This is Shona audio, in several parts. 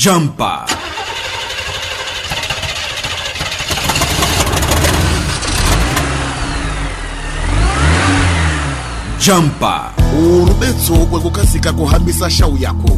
Jumper. Jumper. urubetso kwekukasika kuhambisa shau yako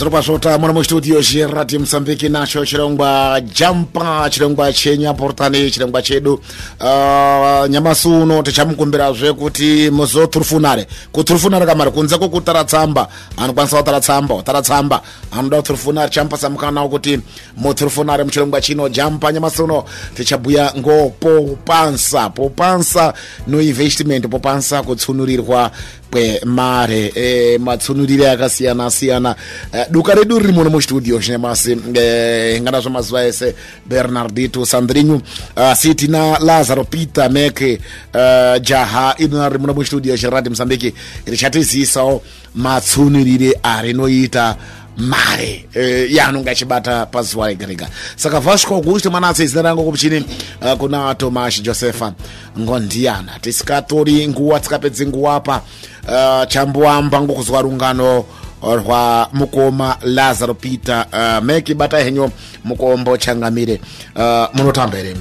zviropa zvota muna mustudio chiradio mosambiki nacho chirongwa jampa chirongwa chenyaportani chirongwa chedu. Uh, nyamasi uno tichamukumbirazve kuti muzoturufunare kuturufunare kamari kunze kwokutara tsamba anokwanisa kutara tsamba utara tsamba anoda kuturufunare champasa mukana wekuti muturufunare muchirongwa chino. Jampa nyamasi uno tichabhuya ngopopansa popansa no investment. Popansa kutsunurirwa kwemare e, matsunurire akasiyana siyana e, duka redu riri muno mustudio chinyamasi e, ngana zvamazuva ese bernardito sandrinyu uh, sitina lazaro peter mak uh, jaha irina riri muno mustudio chiradi mosambiki richatizivisawo matsunurire arinoita mare. Eh, e, yanu ngachibata paziwalegerega saka vasco augusto manase izina rango kupchini uh, eh, kuna tomas josepha ngondiana. Tisikatori nguwa tikapedze nguwapa eh, uh, chambuwamba ngukuzwa lungano lwa mukoma lazaro peter uh, meki bata henyo mukombo changamire uh, munotambere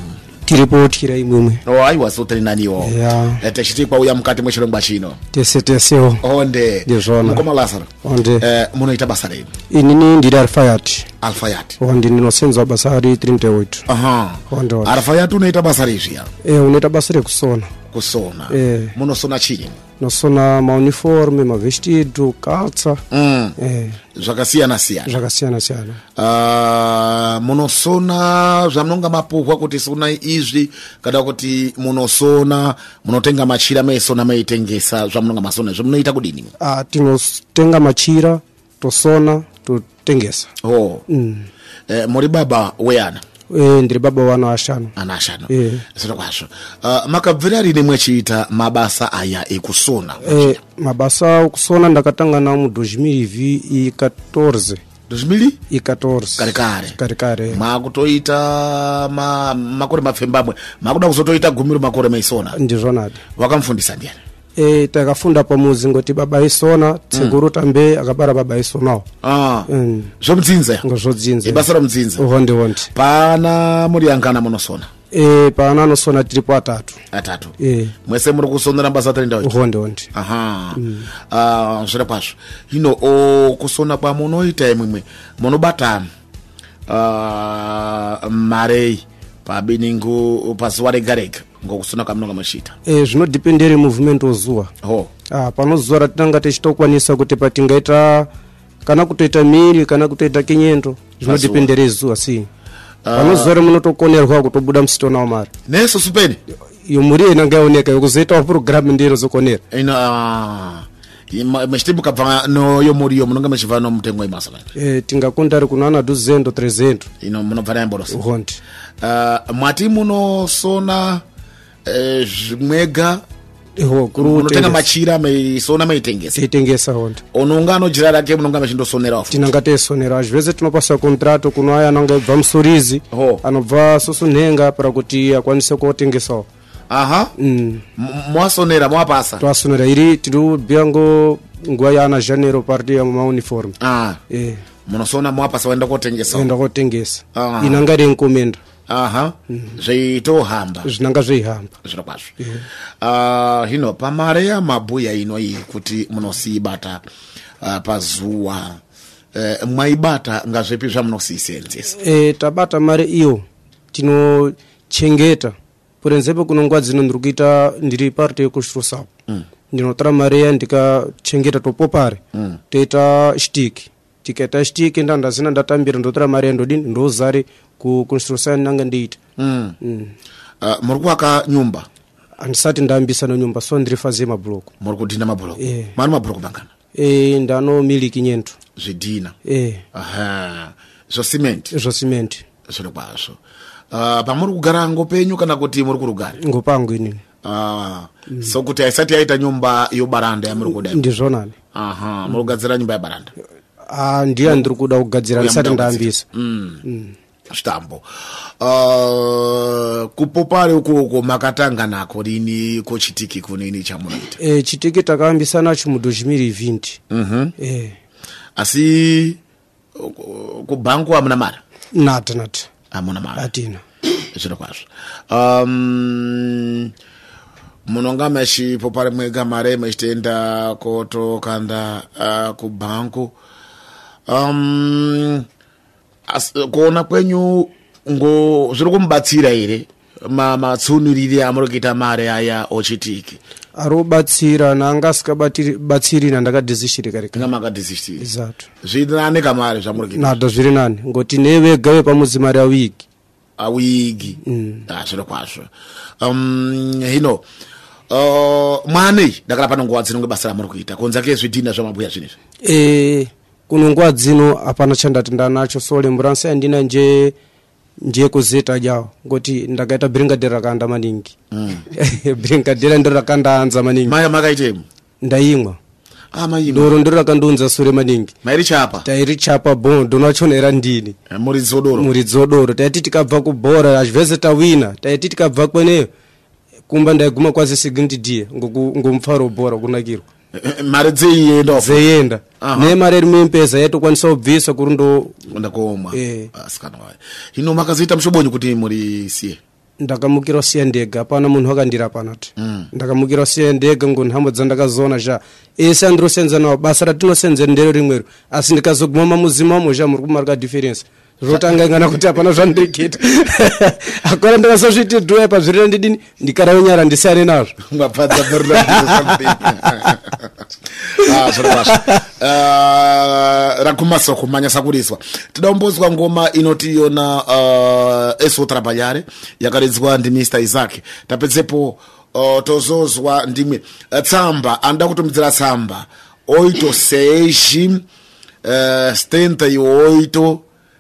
tiripothira imwemwe oh aiwa sotelinaniwo yeah. eh, texitikwa uya mkati mwe xilongwa xino tese tesewo oh. onde. Ndizvona mukoma lazaro onde. Eh, munoita basa leni inini ndiri alfayati alfayat. Onde ndinosenza basa ri 38 aha. Onde alfayat unaita basa ri zviya eh unoita basa kusona. Kusona. Eh. Munosona chini? Nosona mauniforme mavhestido kaltsa. Mm. e zvakasiyana siyana zvakasiyana siyana uh, munosona zvamunonga mapuhwa kuti sonai izvi kana kuti munosona munotenga machira meisona meitengesa zvamunonga masona izvo munoita kudini? Ah, tinotenga machira tosona totengesa. Oh. Mm. eh, muri baba weana e ndiri baba vana ashanu. Ana ashanu. Eh. zviro kwazvo uh, makabvira rini mwechiita mabasa aya ekusona e mabasa okusona ndakatanga nawo mu 2014 zvimili i 14 kare kare. Kare kare. Makutoita ma, makore mapfembamwe. Makuda kuzotoita gumiro makore meisona. Ndizvonadi wakamufundisa ndiani e takafunda pamuzi ngoti baba isona tsekuru tambe akabara baba isonawo. Ah. Mm. zvomudzinza ngozvodzinza ibasa romudzinza honde honde pana muri angana munosona? E paana anosona tiripo atatu. Atatu. E. Mwese muri kusonera basa tarindaiti honde honde aha. Ah, zviro kwazvo. Ino o, kusona kwamunoita imwimwe munobata ah, marei pabiningu pazuva rega rega ngokusona kwamunonga machita e, eh, zvinodhipendere muvhimenti wozuwa oh. ah, pano zuwa ratinanga tichita kukwanisa kuti patingaita kana kutoita miri kana kutoita kinyendo zvinodhipendere zuwa si. Ah. Pano panozuwa remunotokonerwa kutobuda musitonawo mari. Neso supeni yomuri ena ngaioneka yokuzoitawo purogiramu ndiro zokonera ino machitibu kabva noyomuriyo munonga muchibva nomutengo wemasala e, tingakonda ari kunoana 200 300 ino munobva nayamborosa hondi uh, ah, mwati munosona Eh, mwega. Eh, Unotenga machira meisona meitengesa teitengesa onta unonga anojira lake munonga amachindosonerawo tinanga teisonera às vezes tinopasa kontrato kuno aya ananga ibva msurizi. Oh. anobva sussunhenga para kuti akwanise kotengesawo aha. Mm. mwasonera mwapasa twasonera iri tiriubia ngo nguva yana janero parti ya mauniforme ah. yeah. munosona mwapasa waenda kotengesa waenda kotengesa ah. inanga ri encomenda aha. Zveitohamba zvinanga zveihamba. Zviro kwazvo Ah, hino pamare yamabhuya ino iyi kuti munosiibata ah, pazuva eh, mwaibata ngazvipi zvamunosiisenzesa e, tabata mari iyo tinochengeta. Purenzepe kuno nguva dzino ndiri kuita ndiri parti yekushrusapo mm. ndinotora mari iya ndikachengeta topopare. Mm. toita shtiki. Tikaita shtiki nda ndazina ndatambira ndotora mari iya ndodini ndozare kukonstrusa nanga ndiita mm. mm. uh, muri kuvaka nyumba? Handisati ndayambisa nenyumba so ndiri fazi yemabhuloku muri kudhinda mabhuroku Eh. mari mabhuroku mangana? E, ndano miliki nyento zvidhina eh. Aha. Zvosimenti zvo simenti zviro kwazvo. Uh, pamuri kugara ngopenyu kana kuti muri kurugare? Ngopangu inini. Uh, so kuti haisati yaita nyumba yobaranda yamuri kuda ndizvonani aha muri kugadzira nyumba yebaranda ah ndiye ndiri kuda kugadzira ndisati ndayambisa stambo. Uh, kupopare uko uko makatanga nako lini ko chitiki kunini chamunoita e, eh, chitiki takayambisana chu mu 2020 uhum. e. asi kubhanku amuna mara? Nata nata amuna mari atina. Zviro kwazvo. Um, munonga machipopare mwega mari machitenda kotokanda uh, kubhanku um, kuona kwenyu ngo zviri kumubatsira here? Ma- matsunuriri amuri kuita mari aya ochitiki. Ari kubatsira nanga asikabatsiri nandakadhizishiri kare kare nga makadhisisitiri exato zvinani kamari zvamuri nata zviri nani ngoti nevega vepamudzi mari awigi. Awigi. Ah, zviro kwazvo. Um, hino uh, mwanei? Ndakala pano nguva dzino ngebasa ramuri kuita. Kunze kezvidhina zvamabhuya zvinezvi. E kuno nguva dzino hapana chandati ndanacho so lemburansi yandina nje nje kuzeta jawo ngoti ndakaita bringadera rakanda maningi. Bringadera ndiro rakandaanza maningi. Makaitemo ndaimwa ah, doro ndiro rakandiunza sure maningi. Mairi chapa? Tairi chapa bo ndonachonera ndini. Eh, muri dzodoro muridzi wodoro taiti tikabva kubhora zvese tawina taiti tikabva kweneyo kumba ndaiguma kwasi second d ngomufaro webhora kunakirwa mari dzeienda dzeienda. Nemari iri muempeza yaitokwanisa kubvisa kuri ndo ndakuomwa Eh. asikana wayo hino makazoita mushobonyi kuti muri siye? Ndakamukira usiya ndega hapana munhu akandira panati ndakamukira usiya ndega ngonhambo dzandakazoona zva ese andirosenza nawo basa ratinosenza ndero rimwero asi ndikazoguma mamuzi mamo zva muri kumarika difference zvotanga ingana kuti hapana zvandireketa akora ndakasazviite dhoya pazvirira ndidini? Ndikarawo nyara ndisare nazvo. Rakumasa kumanya sakuriswa tida kumbozwa ngoma inotiyona esotra ah, panyare yakaridzwa ndi mr isaac. Tapedzepo uh, tozozwa ndimwe. Eh, tsamba andida kutumidzira tsamba. Oito seishi uh, eh, stenta ioito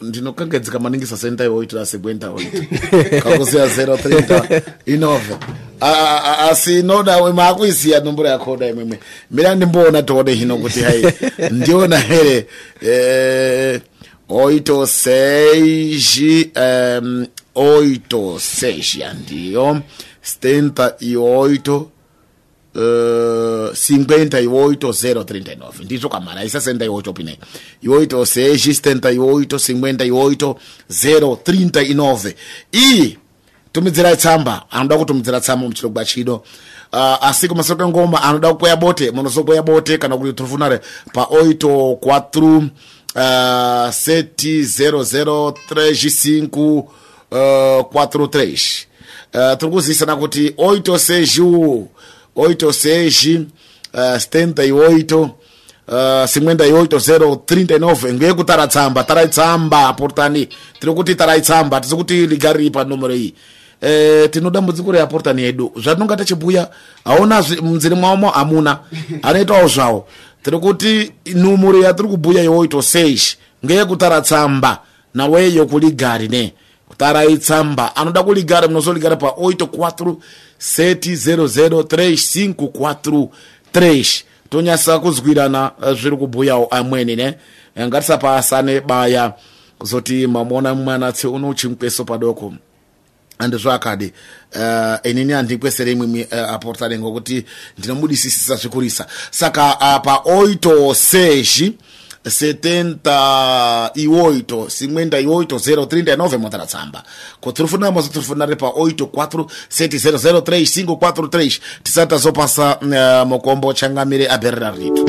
ndinokangaidzika maningi sasendai woita asibwenda oita kakuziva zero thrinta inove. Asi inoda imwe akuiziya nomboro imwemwe mira ndimboona tode hino kuti hai. Ndiona here 86 86 seis um, oito seis Uh, 58039 ndizvo kamara isa 68 pinai 86 78 iyi tumidzirai tsamba anoda kutumidzira tsamba muchirongwa chino uh, asi kumasoko ngoma anoda kupoya bote munozopoya bote kana kuti tirifunare pa 84 uh, 7003 uh, 43 uh, tiri kuzivisana kuti 86 86 uh, 78 uh, 58 ngeyekutara tsamba tarai tsamba portani. Tiri kuti tarai tsamba tisi kuti ligariri panomero iyi. Eh, tino dambudziko reaportani yedu. Zvatinonga tichibhuya hauna zvi- munziri mwamo hamuna anoitawo zvawo tiri kuti numero yatiri kubhuya iwoito seis ngeyekutara tsamba naweyo kuligari ne kutarai tsamba anoda kuligara munozoligara pa 84700354 tonyasa kuzwirana eh, zviri kubhuyawo amweni ne? Eh, ngatisapasane baya kuzoti mamona mwana tse uno chinkweso padoko. Handizvakadi uh, eh, inini handikwesere imwimi uh, aportare ngokuti ndinobudisisisa zvikurisa saka ah, apa oito sezhi uh, 78 58039 mwadalatsamba kutulufuna mwazo tulufunale pa 84700354 tisata zopasa eh, uh, mukombo changamire aberera ritu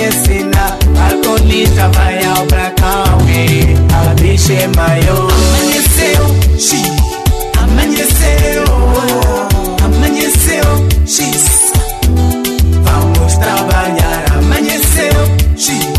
yesina alkolita maya obrakawe abishe mayo amanyeseo shi. Amanyeseo. Amanyeseo shis vamos trabalhar amanyeseo shis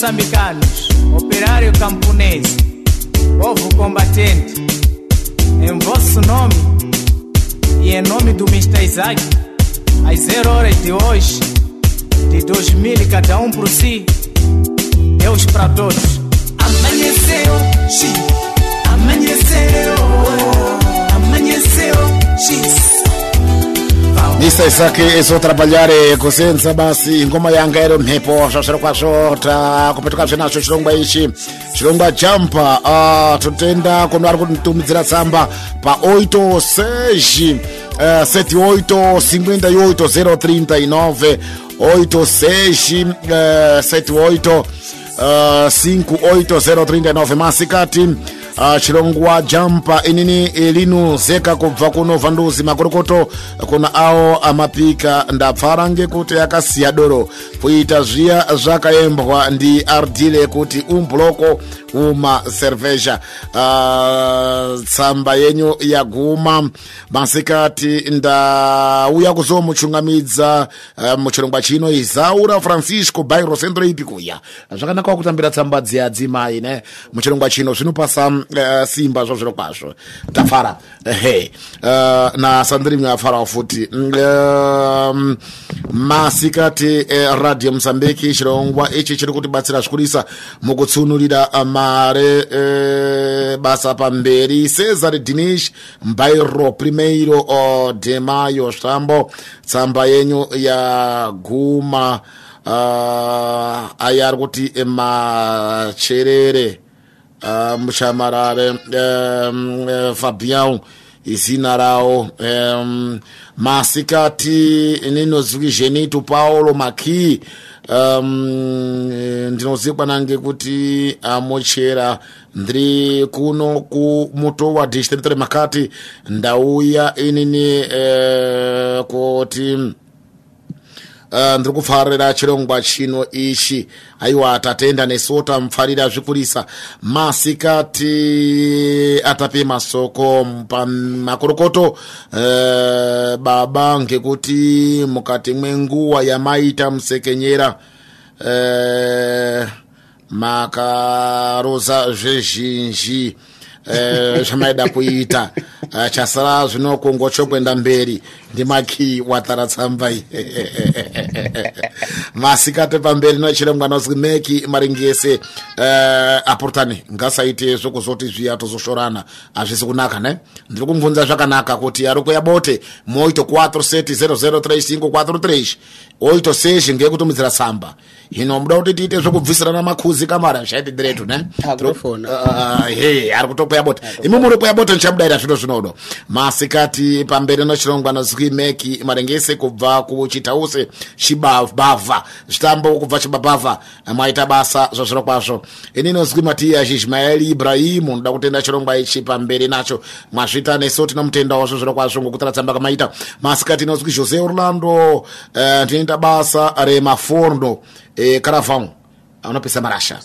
moçambicanos, operário camponês, povo combatente, em vosso nome e em nome do Mr. Isaac, às zero horas de hoje, de 2000, cada um por si, Deus para todos. Amanheceu, xi, amanheceu, amanheceu, xi. Mr isaki izotrabalhare kusenza basi ngoma yanga iro mhepo zvazviro kwazvo takupetuka zvenacho chirongwa ichi chirongwa jampa uh, totenda kuno ari kutitumidzira tsamba pa 8 seji uh, 78 58 039 8 seji uh, 78 uh, 58039 masikati uh, chirongwa jampa inini linuzeka kubva kuno vhanduzi makorokoto kuna awo amapika ndapfara ngekuti akasiya doro. Kuita zviya zvakaembwa ndi ardile kuti umbloko uma cerveja. Uh, tsamba yenyu yaguma. Masikati ndauya kuzomuchungamidza uh, muchirongwa chino izaura francisco bairo centro ipi kuya zvakanaka kutambira tsamba dziadzimai ne? Muchirongwa chino zvinopasa uh, simba zvo zviro kwazvo. Tafara he. Uh, nasandirimwe afarawo futi um, masikati uh, radio mosambiki chirongwa ichi chiri kutibatsira zvikurisa mukutsunurira mare uh, basa pamberi cesar dinish mbairo primeiro uh, de mayo shambo tsamba yenyu yaguma uh, aya ari kuti macherere uh, muchamarare um, uh, fabian izina rawo um, masikati ninozwi zhenitu paulo maki um, ndinozikwa nange kuti amochera ndiri kuno kumutowa district makati ndauya inini uh, kuti Uh, ndiri kufarira chirongwa chino ichi. Aiwa tatenda nesu tamfarira zvikurisa. Masikati atape masoko pamakorokoto uh, baba ngekuti mukati mwenguva yamaita musekenyera. Uh, makaroza zvezhinji uh, zvamaida kuita chasara zvino kungochokwenda mberi. Ndimaki watara tsamba masikati pamberi nochirongwa nozwi meki maringese uh, apurutani ngasaite zvokuzoti zviya tozoshorana. Hazvisi kunaka ne? Ndiri kumubvunza zvakanaka kuti ari kuya bote moito 47 oito seji ngekutumidzira tsamba. Hino muda kuti tiite zvokubvisirana makhuzi kamara zvaiti diretu ne? He ari kutopoya bote. Imi muri poya bote ndichamudaira zvino zvinodo masikati pamberi nochirongwa nozwi meki marengese kubva kuchitause chibavha zvitambo kubva chibabhavha mwaita basa zvazviro kwazvo. Ini nozwi matiya zhizhimaeli ibrahimu ndoda kutenda chirongwa ichi pamberi nacho. Mwazvita nesu tinomutendawo zvazviro kwazvo ngokutara tsamba kamaita masikati nozwi jose orlando uh, ndinoita basa remaforno eh, caravão anopisa marasha.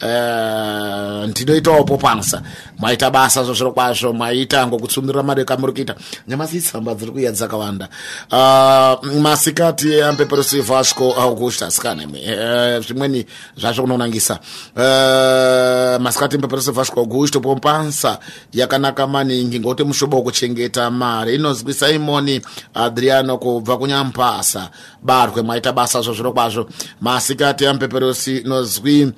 Eh, ndinoitawo popansa. Mwaita basa zvozviro kwazvo mwaita ngokutsunurira mari kamuri kuita nyamasi tsamba dziri kuya dzakawanda. Ah, masikati ampeperosi vasco augustus kanemi Eh, zvimweni zvazvo kunonangisa Eh, masikati mpeperosi vasco augusto pompansa yakanaka maningi ngokuti mushobo wekuchengeta mari. Inozwi simoni adriano kubva kunyampasa barwe mwaita basa zvozviro kwazvo. Masikati ampeperosi nozwi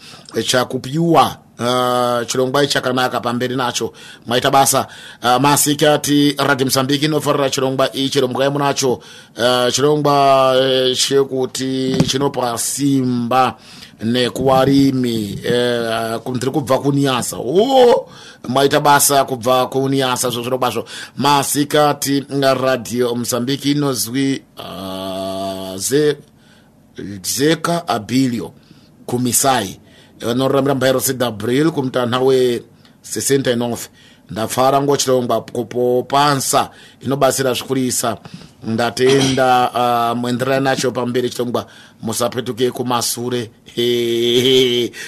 chakupiwa Uh, chirongwa ichi chakanaka pamberi nacho. Mwaita basa. Uh, masikati radio msambiki inofarira chirongwa ichi chirongwa yemunacho uh, chirongwa uh, chekuti chinopa simba nekuwarimi. Eh, ku- ndiri kubva kuniyasa o maita basa kubva kuniyasa zvo. Zvirobazvo masikati radio mozambiki inozwi uh, ze zeka abilio kumisai. Vanoramira mbairo cdabril kumutanha we69 ndapfara ngochirongwa kupopansa. Inobatsira zvikurisa. Ndatenda uh, muenderani nacho pamberi chirongwa musapetuke kumasure.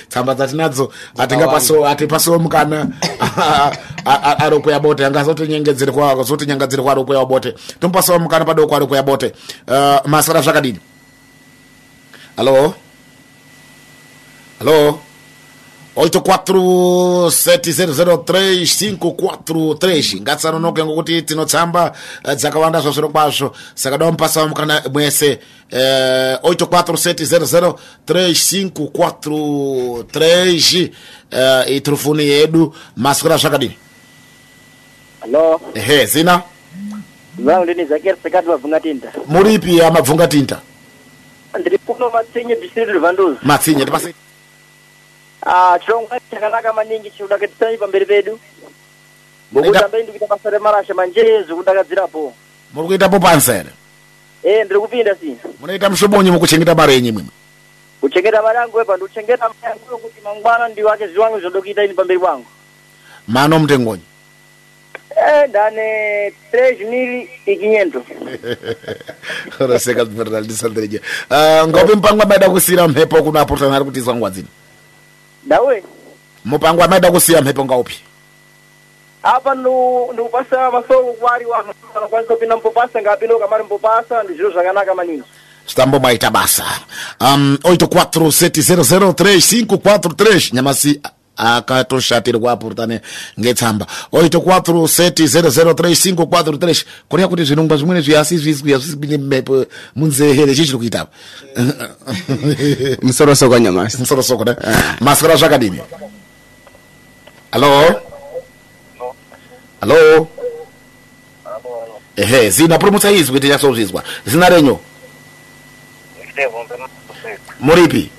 Tsamba dzatinadzo hatipasiwo mukana. Aroko yabote angazotinyengedzerwa zotinyangadzirwa aroko yabote tomupasiwo mukana padoko aroko yabote uh, masara zvakadini Alô? Alô? 847003 ngatisanonoke ngokuti tinotsamba eh, dzakawanda zvazviro kwazvo. Saka da mupasa mukana mwese eh, 84703543 eh, itirufuni yedu maswera zvakadini Hello, ehe zina? Zangu ndini Zakir Sekati Mavungatinda. muripi ya mabvunga tinta Ndiri kuno Matsinye district Vanduzi. matsinye Ah, chirongwa chakanaka maningi chikudakadzisai pamberi pedu. Ngokuti ambai ndikuita basa remarasha manje zvekudakadzirapo. muri kuitapo pansere Eh, ndiri kupinda si. munoita mushobonyi mukuchengeta mari yenyu mwimwe Kuchengeta mari yangu epa ndikuchengeta mari yangu kuti mangwana ndi wake zviwangu zvoda kuita ini pamberi pangu. mano mutengonyi Eh, ndane 3 mili ikinyendo. raseka zvimereralisandireje ngopi mupango amaida kusiyira mhepo kuno aportana ari kutizwa nguva dzino dawe mupango wa maida kusiya mphepo ngaupi apa ndikupasa masongo kuwali wanu kwanza pina mpopasa ngapita ukamali mpopasa ndi ziro zvakanaka maninji estamos maita basa um, 847003543 nyamasi akatoshatirwa aportane ngetsamba. 84700353 kurea kuti zvirongwa zvimweni zviasi zvizwi hazvisipinde mhepo munzehere chii chiri kuita musorosoko nyamasi musorosoko ne? Maswera zvakadini? Halo? Halo? Ehe zina purumutsa izwi tinyasozvizwa zina renyu? Muripi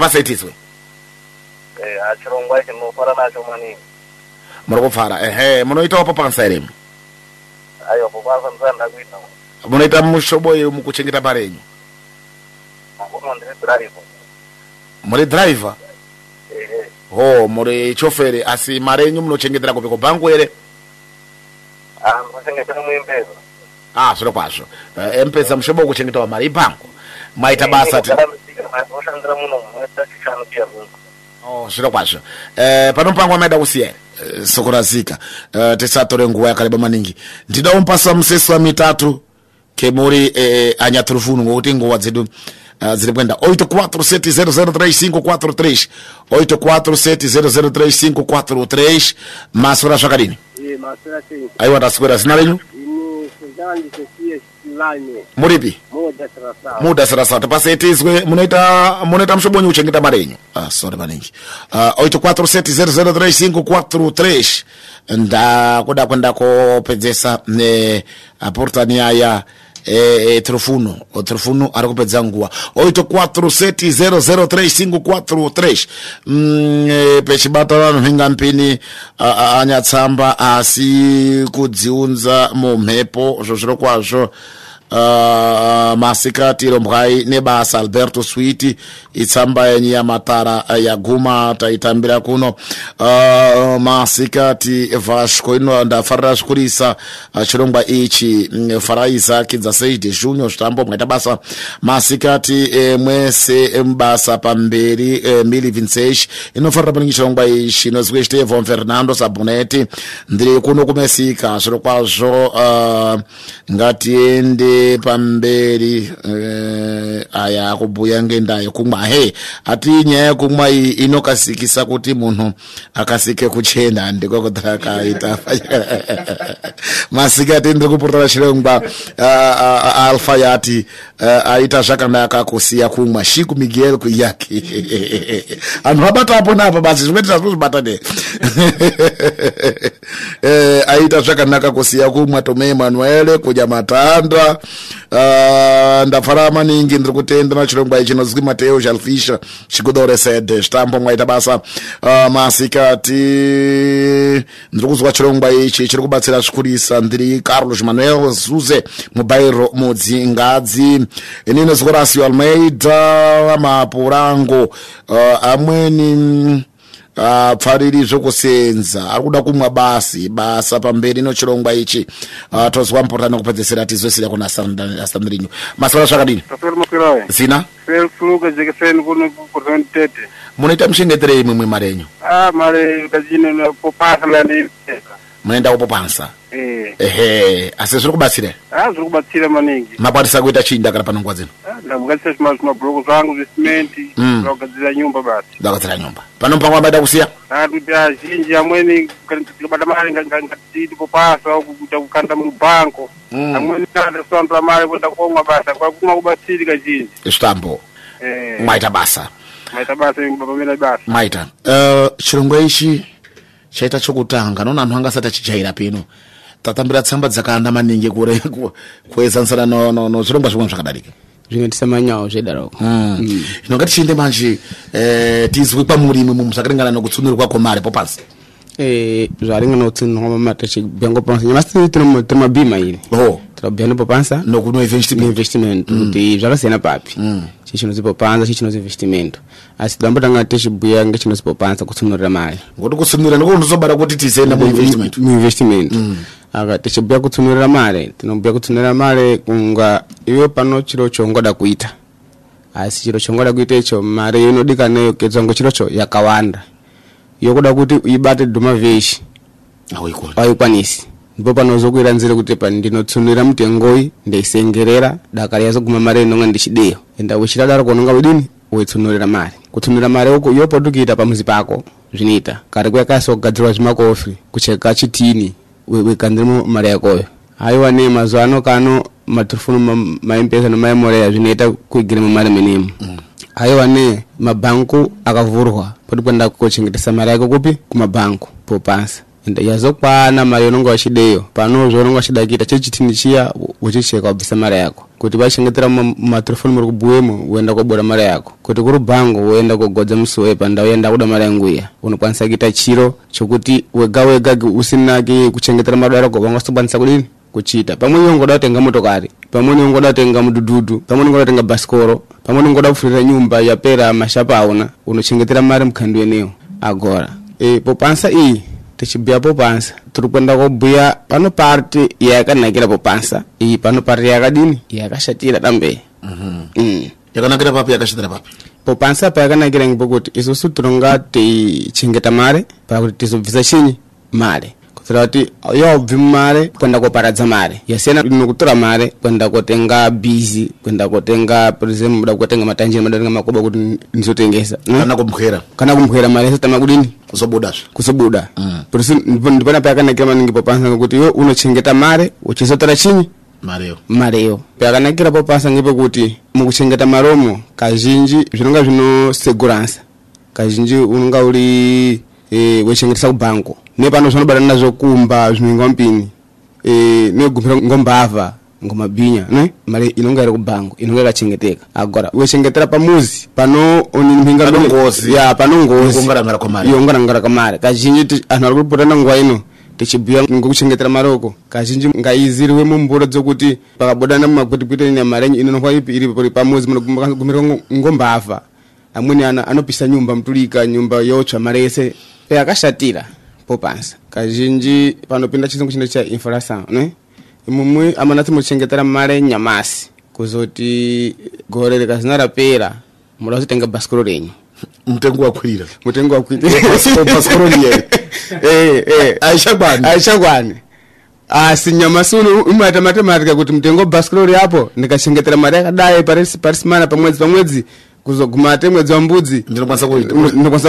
tipasei tizwe chirongwa chinofara nacho maningi muri kupfara ehe munoitawo papansa ayo popasa ndisanda kuita munoita mushobo uyu mukuchengeta mari yenyu uno ndiri dhiraiva muri dhiraivha ho muri choferi asi mari yenyu munochengetera kupi kubhangu here ndinochengetera muimbeza ah zviro kwazvo Eh, mpesa mushobo wekuchengetawo mari ibhangu maita basa Oh, shira kwasho eh pano mpango ameda kusiye eh, sokorazika eh, tisatore nguwa yakaleba maningi. Ndida ndidaompasa msesa mitatu kemuri eh, anyaturufunu ngokuti nguwa dzedu eh, uh, ziri kwenda. 847003543 847003543 masura zvakadini aiwa ndasikwera zina lenyu? Muripi? muda sarasata pasetizwe munaita munaita mshobonyi uchengeta malenyo ah, sorry maninji uh, 847003543 ndakuda kwenda kopedzesa ne aportani yaya e, e, telefuno o telefuno ari kupedza nguwa. 847003543 mm, e, pechibata vanhu vinga mpini anyatsamba asi kudziunza mumhepo zvo zviro kwazvo Uh, masikati rombwai nebasa alberto switi itsamba yenyu yamatara yaguma taitambira kuno. Uh, masikati vasco ino ndafarira zvikurisa uh, chirongwa ichi mm, fara isaki dzaseide junyo zvitambo mwaita basa. Masikati eh, mwese mubasa pamberi eh, mili vinsesh inofarira paningi chirongwa ichi inozwi stevon fernando saboneti ndiri kuno kumesika zviro kwazvo uh, ngatiende pamberi uh, aya akubhuya ngendaa yekumwa he hati nyaya yekumwa iyi inokasikisa kuti munhu akasike kuchena ndiko kuti akaita masikati ndiri kupurira chirongwa alfa yati aita zvakanaka kusiya kumwa shiku miguel kuyaki. Anhu abatapo napa basi zvimwe tazozvibata ne. Eh, aita zvakanaka kusiya kumwa tome emanuele kudya matanda uh, ndafara maningi ndiri kutenda na chirongwa ichi nozwi mateo jalfisha chikudoresede zvitambo mwaita basa. Uh, masikati ndiri kuzwa chirongwa ichi chiri kubatsira zvikurisa ndiri carlos manuel zuze mubairo mudzingadzi. Ini nezorasi almeida mapurango. Uh, amweni apfariri zvekusenza ari kuda kumwa basi basa pamberi nochirongwa ichi. Uh, tozwa mupurutano kupedzisira tizosira kuna astandirinyu masara zvakadini? Zina? Munoita mushengeterei mimwe mari yenyu Ah mare kazino na popasa la ni. munoenda kupopansa eh. ehe asi zvirikubatsire a ah, zvirikubatsira maningi. Makwanisa kuita chinda kana panongowa dzino ah, ndamugadzira zvimabhuloku zvangu zvesimenti mm. ndakugadzira nyumba basi ndakugadzira nyumba. Pano mpango ambaida kusiya? Ah, Kuti azhinji amweni tikabata mali ngati popasa kuita kukanda mubhanko amweni adasowanula mali kwenda komwa basa kwakumwa kubatsiri kazhinji zvitambo e, eh. mwaita basa. Mwaita basa pamene basa. Mwaita. Eh, Chirongwa ichi chaita chokutanga noona anhu anga asati achijaira pino tatambira tsamba dzakawanda maningi kuezanisana no- no- nozvirongwa zvimwe zvakadarika. Zvinoitisa manyawu zvedaroko Mm. ino ngatichiende manje eh, tizwe kwamurimi mumu zvakaringana nokutsunirwa kwemari popasi Eh, zvaringana kutsinirwa mamata chibhengo pansa nyamasi tiri mabhima iri trabalhando poupança no, no investimento, no investimento mm. kuti zvakasiyana papi. Mm. chii chinozi poupanza chii chinozi investimento asi tidamba tanga tichibuya ngechinozi poupanza kutsunurira mali. Ngokuti kutsunurira ndiko kunozobara kuti tizoenda muinvestment muinvestiment mm. aka tichibuya kutsunurira mali tinobuya kutsunurira mali kunga iwe pano chiro choungoda kuita. Asi chiro chongoda kuita icho mari inodika nayo kedzango chirocho yakawanda yokuda kuti ibate dhuma veshe auyikwanisi ndipo panozokuira nzira kuti pa ndinotsunurira mutengoyi ndeisengerera dakari yazoguma mari inonga ndichideyo enda uchita daro kononga udini weitsunurira mari kutsunurira mari uku iyo potukuita pamuzi pako zvinoita. Kari kuyakasi kugadzirwa zvimakofri kucheka chitini we- wekanzirimo mari yakoyo? Haiwa ne mazuva ano kano matirifoni maempesa nemaemoreya zvinoita kuigiremo mari menemo haiwa ne mabhanku akavhurwa. Poti kwenda kochengetesa mari yako kupi? Kumabhanku popansa ende yazokwana mari iyo wachideyo pano zvaunonga wachida kuita chechitini chiya uchicheka wabvisa mari yako. Kuti vachengetera matirefoni muri kubuwemo uenda kobora mari yako. Kuti kuri bhango woenda kogodza musuwe pandau yenda kuda mari yangu iya unokwanisa kuita chiro chokuti wega wega usinake kuchengetera mari vanga vangasokwanisa kudini? Kuchita. Pamweni ungoda kutenga motokari. Pamweni ungoda kutenga mudhudhudhu pamweni ungoda kutenga bhasikoro pamweni ungoda kufurira nyumba yapera mashapa auna. Unochengetera mari mukhandu yeneyo agora. E, popansa iyi ti xi biya popansa turukwenda kobuya pano parti yaka nakira popansa iyi pano parti yaka dini yakaxatira tambe. Mm-hmm. Mm. Yakanakira papi yakaxatira papi? Popansa pa yakanakirengi pokuti isusu turunga ti mare pakuti tizobvisa cinyi mare kuitira kuti yaubvi mumare kwenda koparadza mare. Yasiyana nokutora mare kwenda kotenga bizi kwenda kotenga for example muda kotenga matanjira madatenga makoba kuti ndizotengesa kana kumhwera kana kumhwera mare yasatama kudini? Kuzobudazve kuzobuda Mm. porisi ndipona payakanakira maningi popansa ngekuti iwe unochengeta mare uchizotora chinyi mareyo mareyo payakanakira popansa ngepekuti mukuchengeta maromo kazhinji zvinonga zvino seguransa kazhinji unonga uri e, wechengetesa kubhanko nepano zvanobata nazvo kumba zvinoinga mpini e, negumira ngombavha ngomabhinya ne? Mari inonga iri kubhanko inonga yakachengeteka. Agora wechengetera pamuzi pano ya pano ngozi. Kuongarangara kwamari. kazhinji anhu ari kuripotana nguva ino tichibhuya ngokuchengetera maroko. Kazhinji ngaizirwe mumbura dzokuti pakabudana mumakwitikwiti nyamari yenyu inonokwa ipi iri pamuzi munogumira ngombavha. Amweni ana anopisa nyumba mutulika nyumba yotsva mari yese yakashatira popansa kazhinji panopinda chizungu chino cha inflation ne? Imumwe amana timuchengetera mali nyamasi. Kuzoti gore likazina lapera mudazitenga basikolo lenyu mtengo wakwira mtengo wakwiraaishakwane asinyamasuno umata matematika kuti mtengo basikolo apo ndikachengetera mali yakadayi parisimana pamwedzi pamwedzi kuzoguma te mwedzi wa eh, eh. ah, mbudzi ndinokwanisa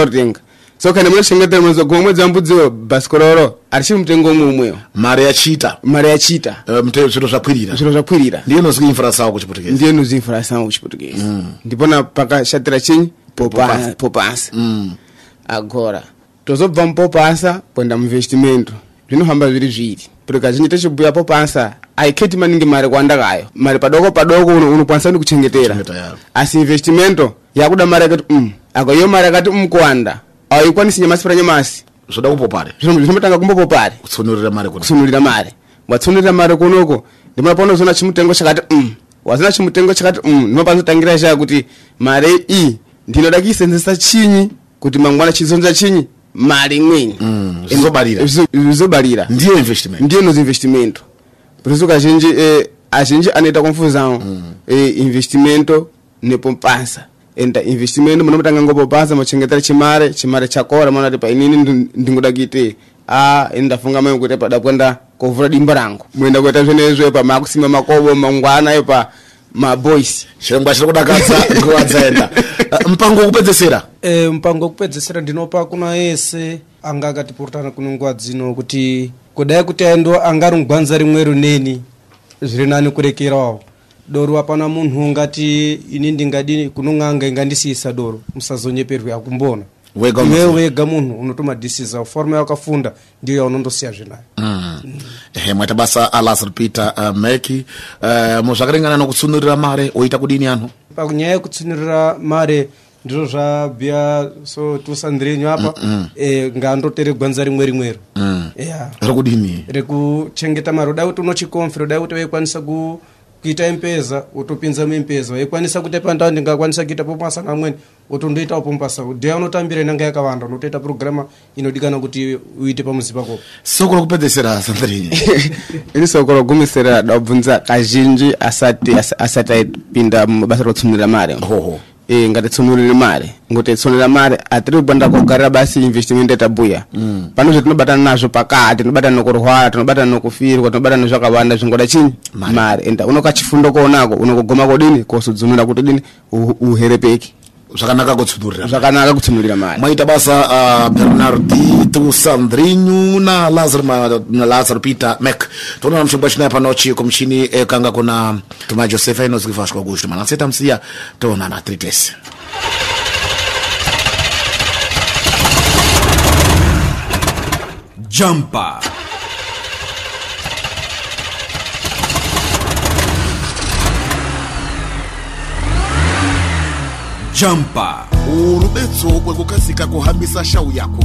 kutenga tsoka nemunoshengetera munoziva gomwe dzambudziwa bhasikororo harichiri mutengo umwe umweyo mari yachita mari yachiita uh, zviro eh, zvakwirira zviro zvakwirira ndiyo inozwi infurasawo kuchiputukezi ndiyo inozwi infurasawo kuchiputukezi mm. ndipona pakashatira chinyi popasa. popasa mm. agora tozobva mupopasa kwenda muvhestimento zvinohamba zviri zviri kuti kazhinji tichibhuya popasa aiketi maningi mari kwanda kayo mari padoko padoko unokwanisa ndikuchengetera asi investimento yakuda mari yakati um mm. ako iyo mari yakati um mm, kuwanda awikwanisi nyamasi para nyamasi? Zvoda kupopare Zvino- zvinotanga kumbopo pari kutsunurira kutsunurira mare watsunurira mari kunoko ndimona pano zona chimutengo chakati mm. Wazina chimutengo chakati um ndimo panotangira chaya kuti mare iyi ndinoda kuisenzesa chinyi kuti mangwana chizonza chinyi mari imweni. Mm, zvizobarira. Zvizo- zvizobarira ndiyo investment. Ndiyo nozi investimento por isso que azhinji eh, azhinji anoita confusão eh, investimento nepompansa enda investimento munomutanga ngopopasa muchengetera chimare chimare chakora manati pa inini ndi- ndingoda kuite a ini ndafunga mai kuti pada kwenda kovhura dimba rangu. Muenda kuita zvenezvo pa makusima makobo mangwana epa maboys chirongwa chiri kudakadza nguva dzaenda mupango wekupedzesera e, mpango wekupedzesera ndinopa kuna ese anga akatipurutana kuno nguva dzino kuti kudai kuti aindo angari mugwanza rimwe runeni zviri nani kurekerawo doro apana munhu ungati ini ndingadi kunong'anga ingandisisa doro musazonyeperwe akumbona. Wega iwe wega munhu unotomadhisiza forma yakafunda ndiyo yaunondosiya zvinayo he mwaita basa alas peter uh, meki. Uh, muzvakaringana nokutsunurira mare oita kudini anhu? Panyaya yekutsunurira mare ndizvo zvabhuya so tusandrenyu apa eh, ngandotere gwanza rimwe rimwero. Mm. yeah. rekudini? Rekuchengeta mari udai kuti unochikomfera udai kuti waikwanisa ku kuita empeza utopinza muempeza waikwanisa kuita pandau ndingakwanisa kuita pomasa ngamweni wotondoitawo pompasa. Udheya unotambira inanga yakawanda unotoita programa inodikana kuti uite pamuzi pako. Soko rokupedzesera sandrini ini soko rogumisira dabvunza kazhinji asati asati aipinda mubasa rokutsunurira mari hoho Eh, e, ngatitsunulire mare. Ngotitsunulira mare atiri kupanda kogarira basi investiment yatabuya mm. pano zvetinobatana nazvo pakati tinobatana nokurwara tinobatana nokufirwa tinobatana nezvakawanda zvingoda chini? Mare. Ende unokachifundo konako unokogoma kodini kosudzunura kuti dini uherepeki zvakanaka kutsunurira zvakanaka kutsunurira mari. Maita basa uh, bernardi tusandrinyu na bernardito na lazar peter mac. Tonoona mshingwa chinayo pano chiko mchini ekanga kuna tuma josefa inozikifashwa kucho manaseta msiya toonana trites. Jumper. Jampa urubetso rwo gukatsika kuhambisa shawu yako.